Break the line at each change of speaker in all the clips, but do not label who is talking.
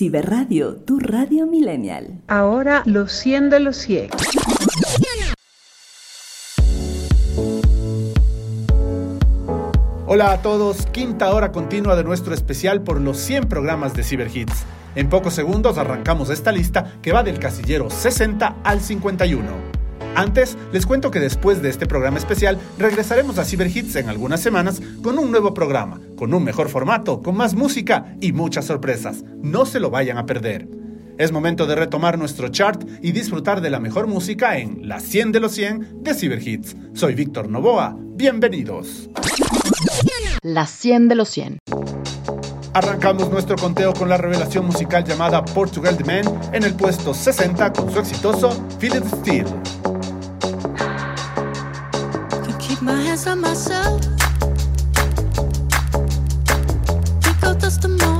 Ciberradio, tu radio millennial.
Ahora los 100 de los 100.
Hola a todos, quinta hora continua de nuestro especial por los 100 programas de Ciberhits. En pocos segundos arrancamos esta lista que va del casillero 60 al 51. Antes, les cuento que después de este programa especial regresaremos a Cyberhits en algunas semanas con un nuevo programa, con un mejor formato, con más música y muchas sorpresas. No se lo vayan a perder. Es momento de retomar nuestro chart y disfrutar de la mejor música en La 100 de los 100 de Cyberhits. Soy Víctor Novoa, bienvenidos.
La 100 de los 100.
Arrancamos nuestro conteo con la revelación musical llamada Portugal The Man en el puesto 60 con su exitoso Feel It
my hands on myself. Pick out dust the moment.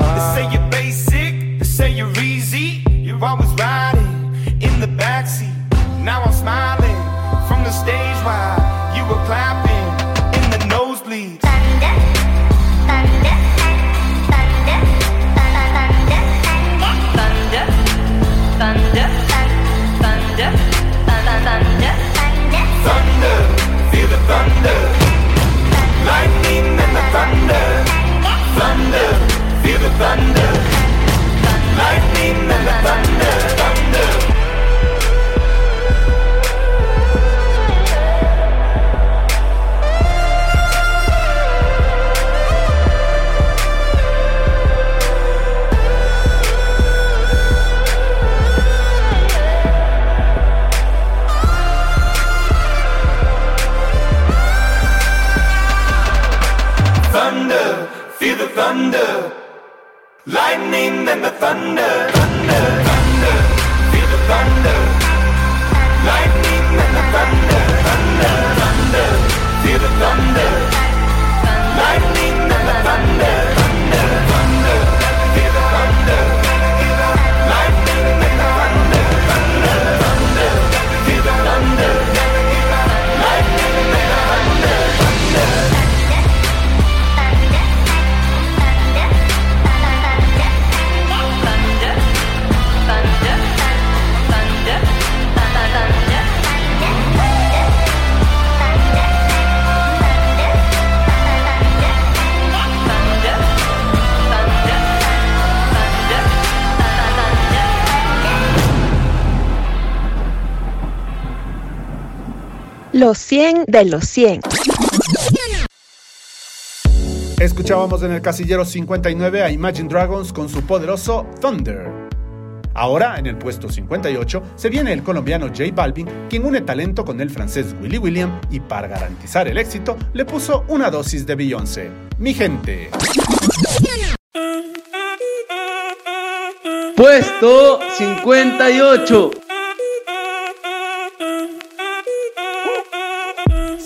Los 100 de los 100.
Escuchábamos en el casillero 59 a Imagine Dragons con su poderoso Thunder. Ahora, en el puesto 58, se viene el colombiano J Balvin, quien une talento con el francés Willy William y para garantizar el éxito le puso una dosis de Beyoncé. Mi gente.
Puesto 58.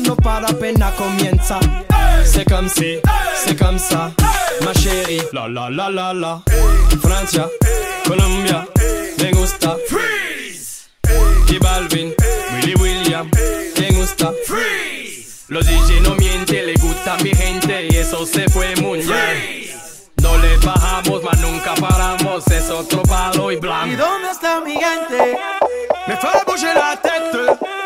No para apenas comienza. C'est comme si, c'est comme ça, ma chérie. La la la la la. Francia, Colombia, me gusta. Freeze. J Balvin, Willy William, me gusta. Freeze. Los DJ no mienten, le gusta a mi gente y eso se fue muy bien. No le bajamos, mas nunca paramos, es otro palo y blanco.
¿Y dónde está mi gente?
Me fue bouger la tête.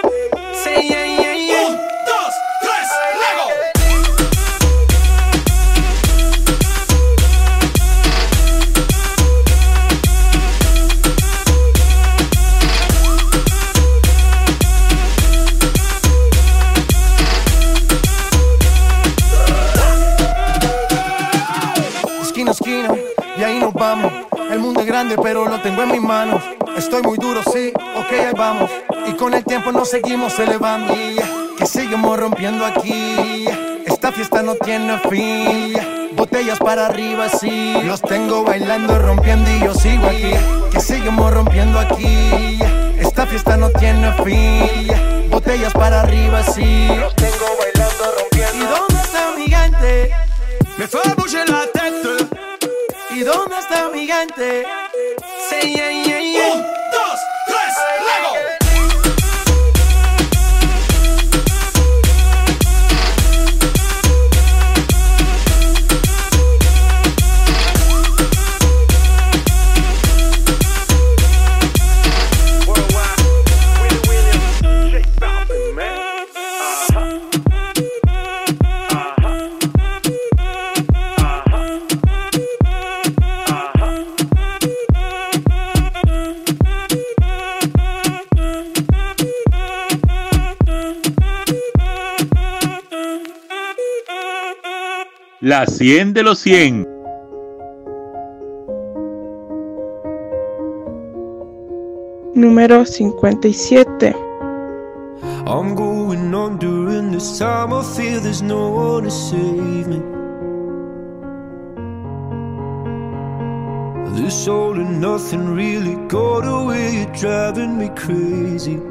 Pero lo tengo en mis manos. Estoy muy duro, sí, ok, ahí vamos. Y con el tiempo nos seguimos elevando. Que seguimos rompiendo aquí. Esta fiesta no tiene fin. Botellas para arriba, sí. Los tengo bailando, rompiendo y yo sigo aquí. Que seguimos rompiendo aquí. Esta fiesta no tiene fin. Botellas para arriba, sí. Los tengo bailando, rompiendo. ¿Y dónde está mi gente?
Me fue bouger la tête.
¿Y dónde está mi gente?
Yeah, yeah,
La 100 de los 100.
Número 57.
I'm going on during this time. I feel there's no one to save me. This all and nothing really got away, you're driving me crazy.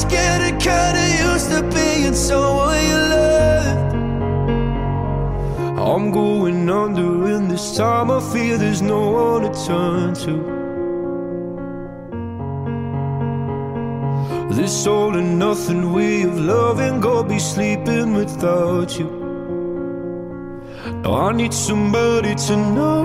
Was getting kinda used to being someone you loved. I'm going under, and this time I feel there's no one to turn to. This all and nothing way of loving, go be sleeping without you. Now I need somebody to know,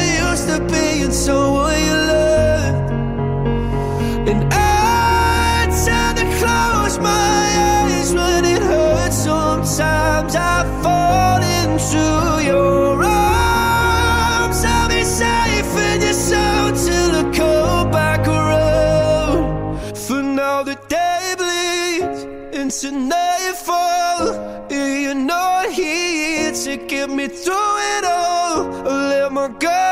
someone you loved, and I tend to close my eyes when it hurts. Sometimes I fall into your arms. I'll be safe in your till I come back around. For now the day bleeds into nightfall. You're not here to get me through it all. I let my guard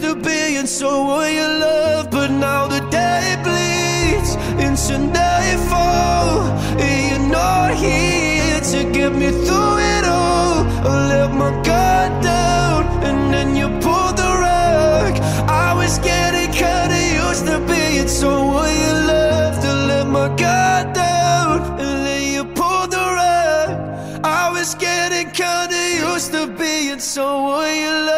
used to being someone you love, but now the day bleeds into nightfall. and You're not here to get me through it all. I let my guard down, and then you pulled the rug. I was getting kinda used to being someone you loved. To let my guard down, and then you pulled the rug. I was getting kinda used to being someone you loved.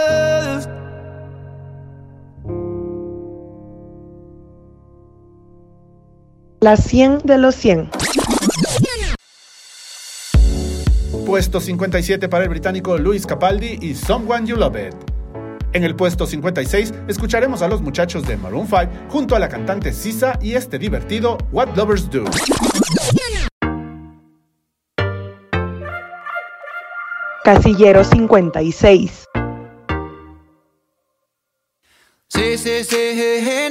La 100 de los 100.
Puesto 57 para el británico Luis Capaldi y Someone You Love It. En el puesto 56 escucharemos a los muchachos de Maroon 5 junto a la cantante Sisa y este divertido What Lovers Do.
Casillero 56.
Say, say, say,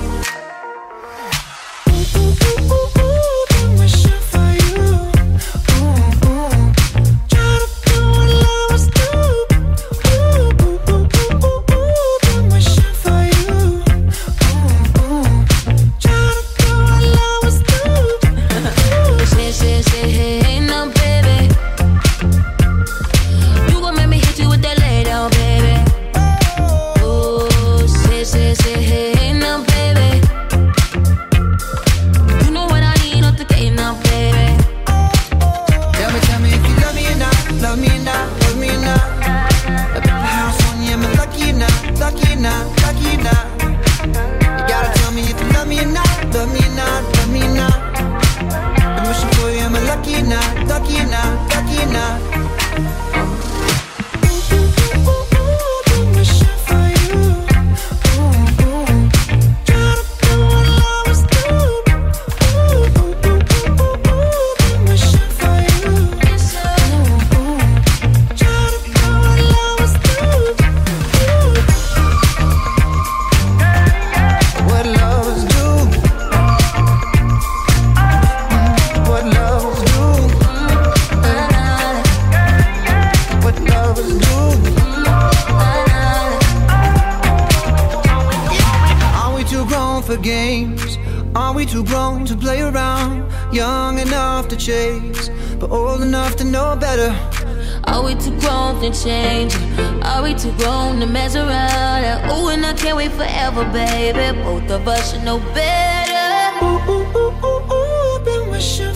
Better.
Ooh, ooh, ooh, ooh, ooh, been wishing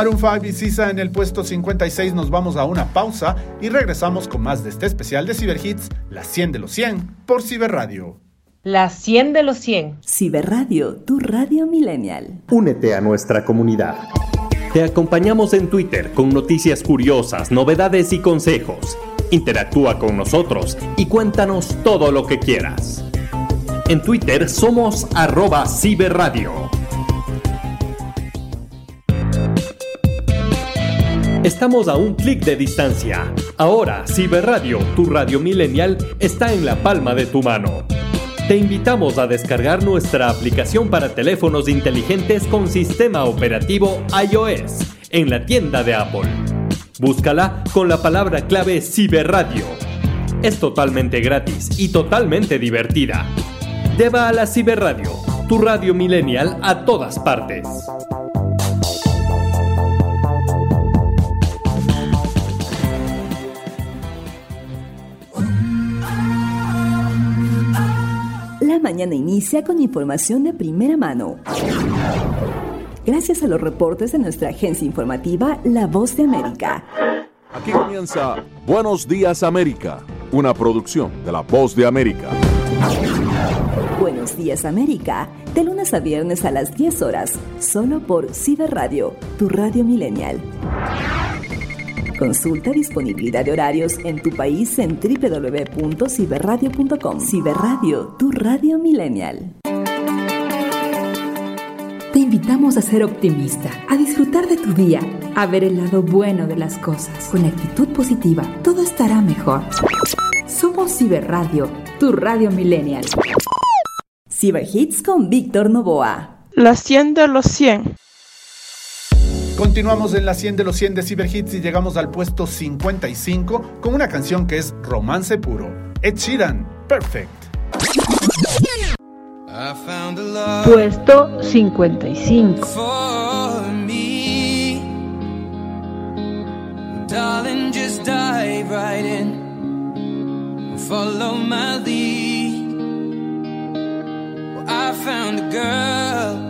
Maroon 5 y Sisa en el puesto 56 nos vamos a una pausa y regresamos con más de este especial de Ciberhits, la 100 de los 100, por Ciberradio.
La 100 de los 100.
Ciberradio, tu radio millennial.
Únete a nuestra comunidad. Te acompañamos en Twitter con noticias curiosas, novedades y consejos. Interactúa con nosotros y cuéntanos todo lo que quieras. En Twitter somos arroba ciberradio. Estamos a un clic de distancia. Ahora, Ciberradio, tu radio millennial, está en la palma de tu mano. Te invitamos a descargar nuestra aplicación para teléfonos inteligentes con sistema operativo iOS en la tienda de Apple. Búscala con la palabra clave Ciberradio. Es totalmente gratis y totalmente divertida. Lleva a la Ciberradio, tu radio millennial a todas partes.
Mañana inicia con información de primera mano. Gracias a los reportes de nuestra agencia informativa La Voz de América.
Aquí comienza Buenos Días América, una producción de La Voz de América.
Buenos días América, de lunes a viernes a las 10 horas, solo por Ciberradio, tu radio millennial. Consulta disponibilidad de horarios en tu país en www.ciberradio.com. Ciberradio, tu radio millennial.
Te invitamos a ser optimista, a disfrutar de tu día, a ver el lado bueno de las cosas. Con actitud positiva, todo estará mejor. Somos Ciberradio, tu radio millennial.
Ciberhits con Víctor Novoa.
La 100 de los 100.
Continuamos en la 100 de los 100 de Ciberhits y llegamos al puesto 55 con una canción que es romance puro. Ed Sheeran, Perfect.
I found a love
Puesto 55.
for me. Darling, just dive right in. Follow my lead. Well, I found a girl,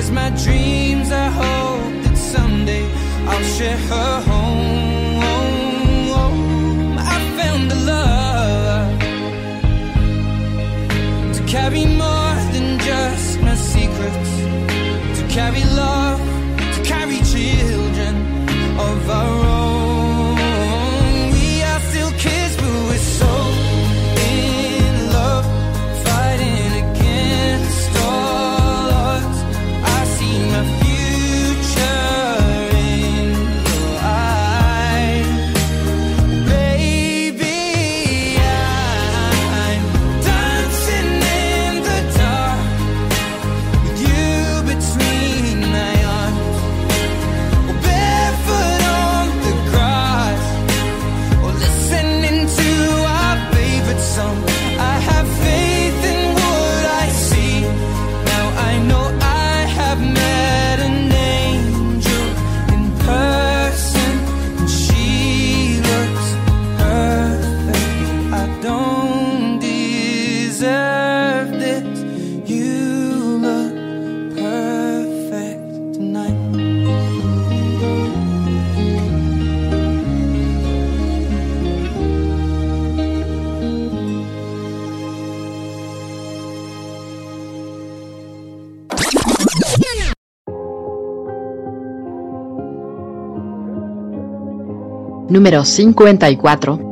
shares my dreams. I hope that someday I'll share her home. I found the love to carry more than just my secrets, to carry love.
Número 54.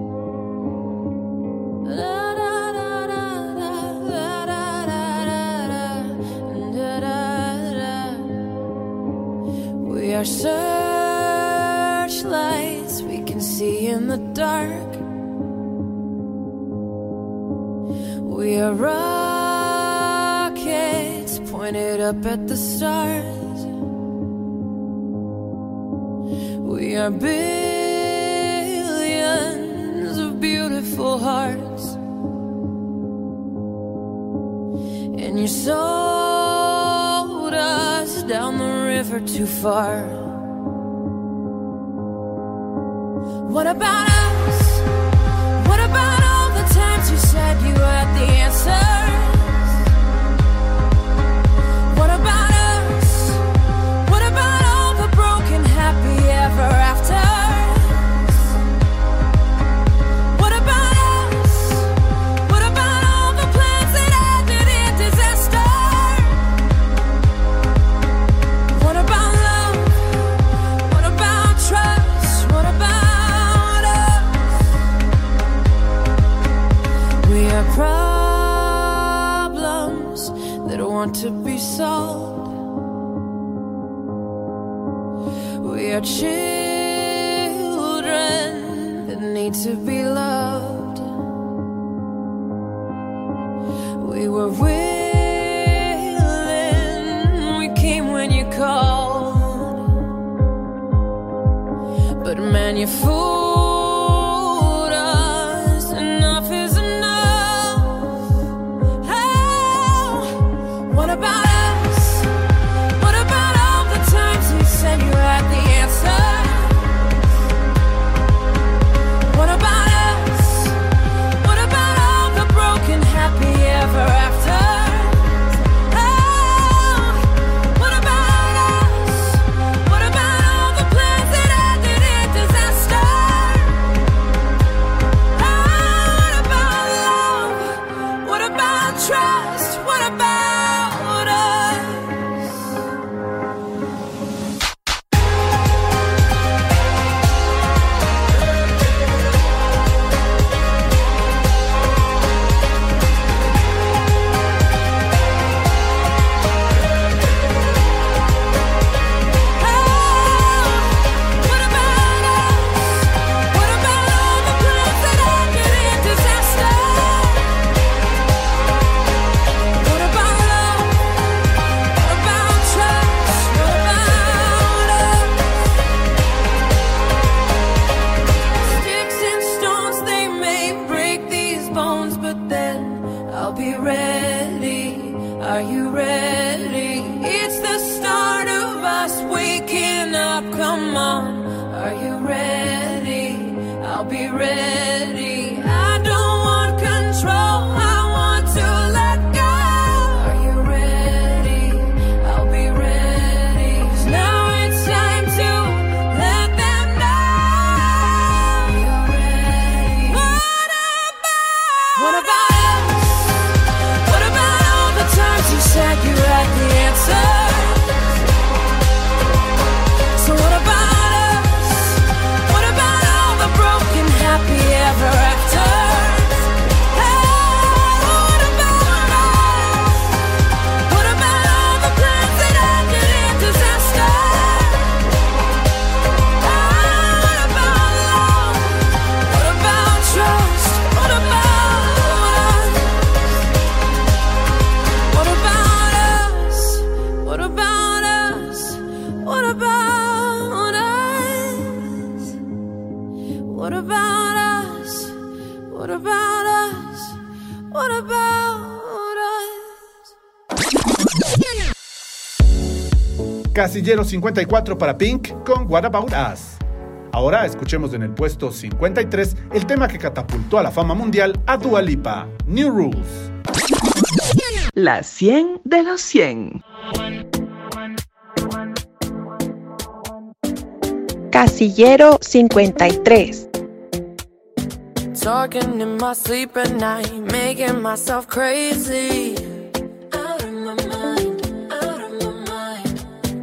Casillero 54 para Pink con What About Us. Ahora escuchemos en el puesto 53 el tema que catapultó a la fama mundial a Dua Lipa, New Rules.
La 100 de los 100. Casillero 53.
Talking in my sleep at night, making myself crazy.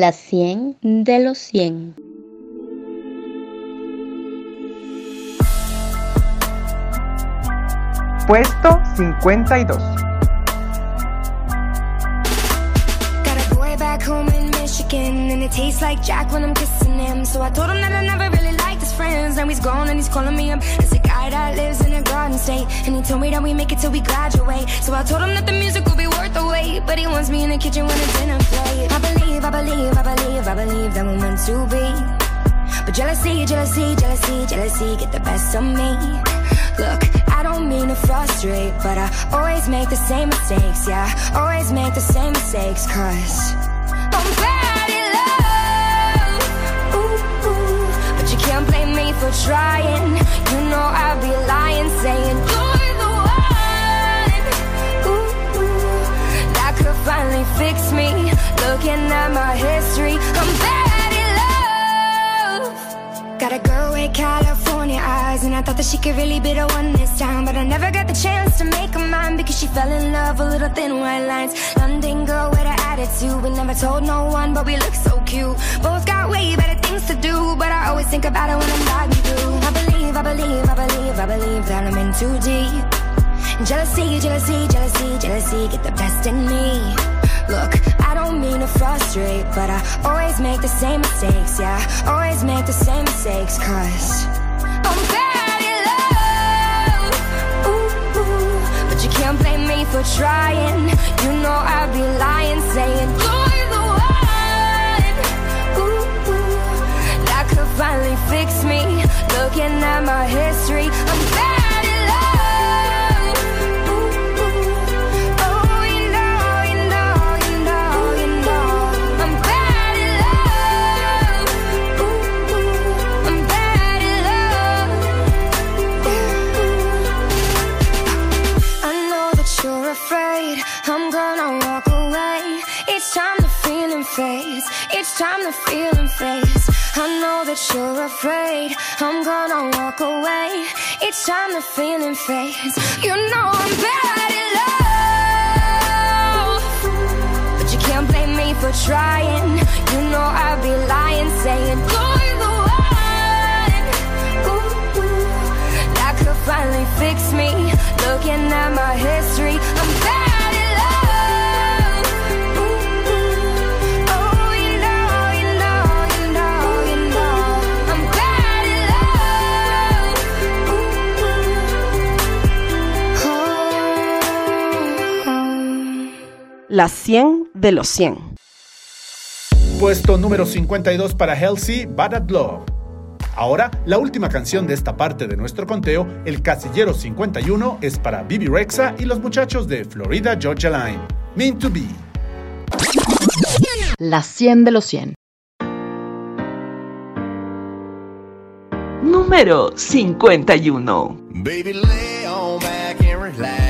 La 100 de los 100.
Puesto 52.
Got a boy back home in Michigan, and it tastes like Jack when I'm kissing him. So I told him that I never really liked his friends. Now he's gone and he's calling me up. It's that lives in a garden state, and he told me that we make it till we graduate. So I told him that the music will be worth the wait, but he wants me in the kitchen when it's dinner plate. I believe, I believe, I believe, I believe that we're meant to be. But jealousy, jealousy, jealousy, jealousy get the best of me. Look, I don't mean to frustrate, but I always make the same mistakes, yeah. Always make the same mistakes, cause for trying. You know I'd be lying, saying you're the one. Ooh. That could finally fix me. Looking at my history, I'm I thought that she could really be the one this time. But I never got the chance to make her mine because she fell in love with little thin white lines. London girl with an attitude, we never told no one, but we look so cute. Both got way better things to do, but I always think about it when I'm driving through I believe, I believe, I believe, I believe that I'm in too deep. Jealousy, jealousy, jealousy, jealousy, get the best in me. Look, I don't mean to frustrate, but I always make the same mistakes, yeah. Always make the same mistakes, cause for trying. You know I'd be lying, saying you're the one. Ooh, ooh. That could finally fix me. Looking at my history, I'm bad feeling. It's time the feeling fades. I know that you're afraid I'm gonna walk away. It's time the feeling fades. You know I'm bad at love, but you can't blame me for trying. You know I'd be lying, saying you're the one. Ooh. That could finally fix me. Looking at my history,
La 100 de los 100.
Puesto número 52 para Halsey, Bad at Love. Ahora, la última canción de esta parte de nuestro conteo, el Casillero 51, es para Bibi Rexa y los muchachos de Florida Georgia Line. Mean to Be.
La 100 de los 100.
Número 51.
Baby, lay on back and relax.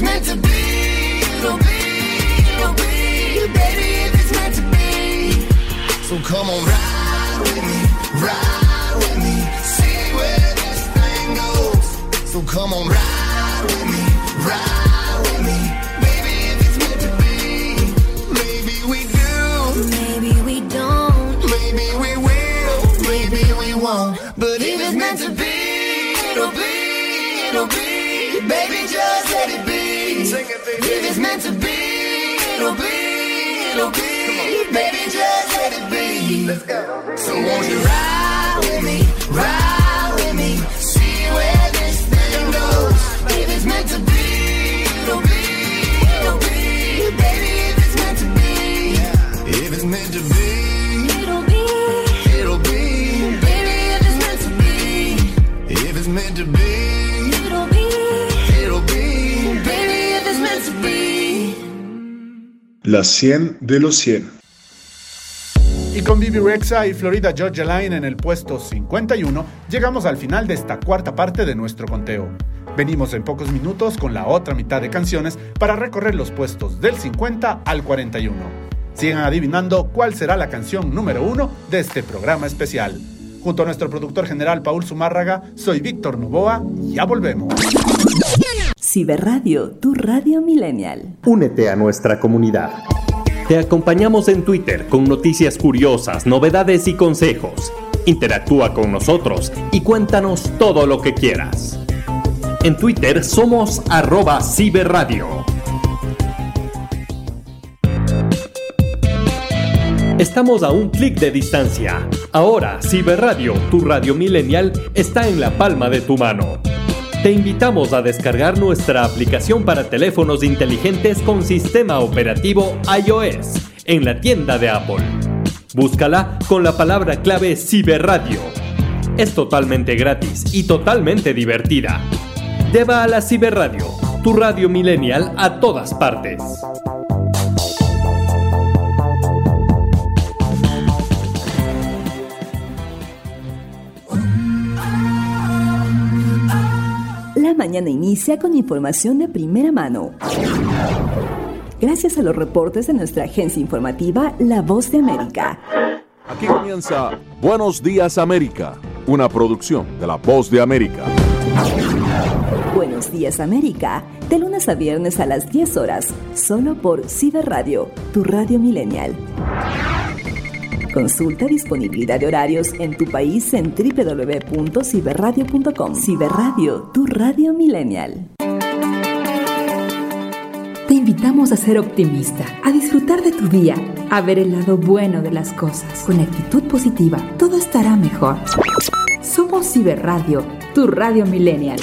it's meant to be, it'll be, it'll be. Baby, if it's meant to be. So come on, ride with me, ride with me, see where this thing goes. So come on, ride with me, ride meant to be, it'll be, it'll be. Baby, just let it be. Let's go. So won't you ride with me,
La 100 de los 100.
Y con Bibi Rexa y Florida Georgia Line en el puesto 51, llegamos al final de esta cuarta parte de nuestro conteo. Venimos en pocos minutos con la otra mitad de canciones para recorrer los puestos del 50 al 41. Sigan adivinando cuál será la canción número uno de este programa especial. Junto a nuestro productor general Paul Zumárraga, soy Víctor Novoa ya volvemos.
Ciberradio, tu radio millennial.
Únete a nuestra comunidad. Te acompañamos en Twitter con noticias curiosas, novedades y consejos. Interactúa con nosotros y cuéntanos todo lo que quieras. En Twitter somos arroba ciberradio. Estamos a un clic de distancia. Ahora, Ciberradio, tu radio millennial, está en la palma de tu mano. Te invitamos a descargar nuestra aplicación para teléfonos inteligentes con sistema operativo iOS en la tienda de Apple. Búscala con la palabra clave Ciberradio. Es totalmente gratis y totalmente divertida. Lleva a la Ciberradio, tu radio millennial a todas partes.
Mañana inicia con información de primera mano. Gracias a los reportes de nuestra agencia informativa La Voz de América.
Aquí comienza Buenos Días América, una producción de La Voz de América.
Buenos días América, de lunes a viernes a las 10 horas, solo por Ciberradio, tu radio millennial. Consulta disponibilidad de horarios en tu país en www.ciberradio.com. Ciberradio, tu radio millennial.
Te invitamos a ser optimista, a disfrutar de tu día, a ver el lado bueno de las cosas. Con actitud positiva, todo estará mejor. Somos Ciberradio, tu radio millennial.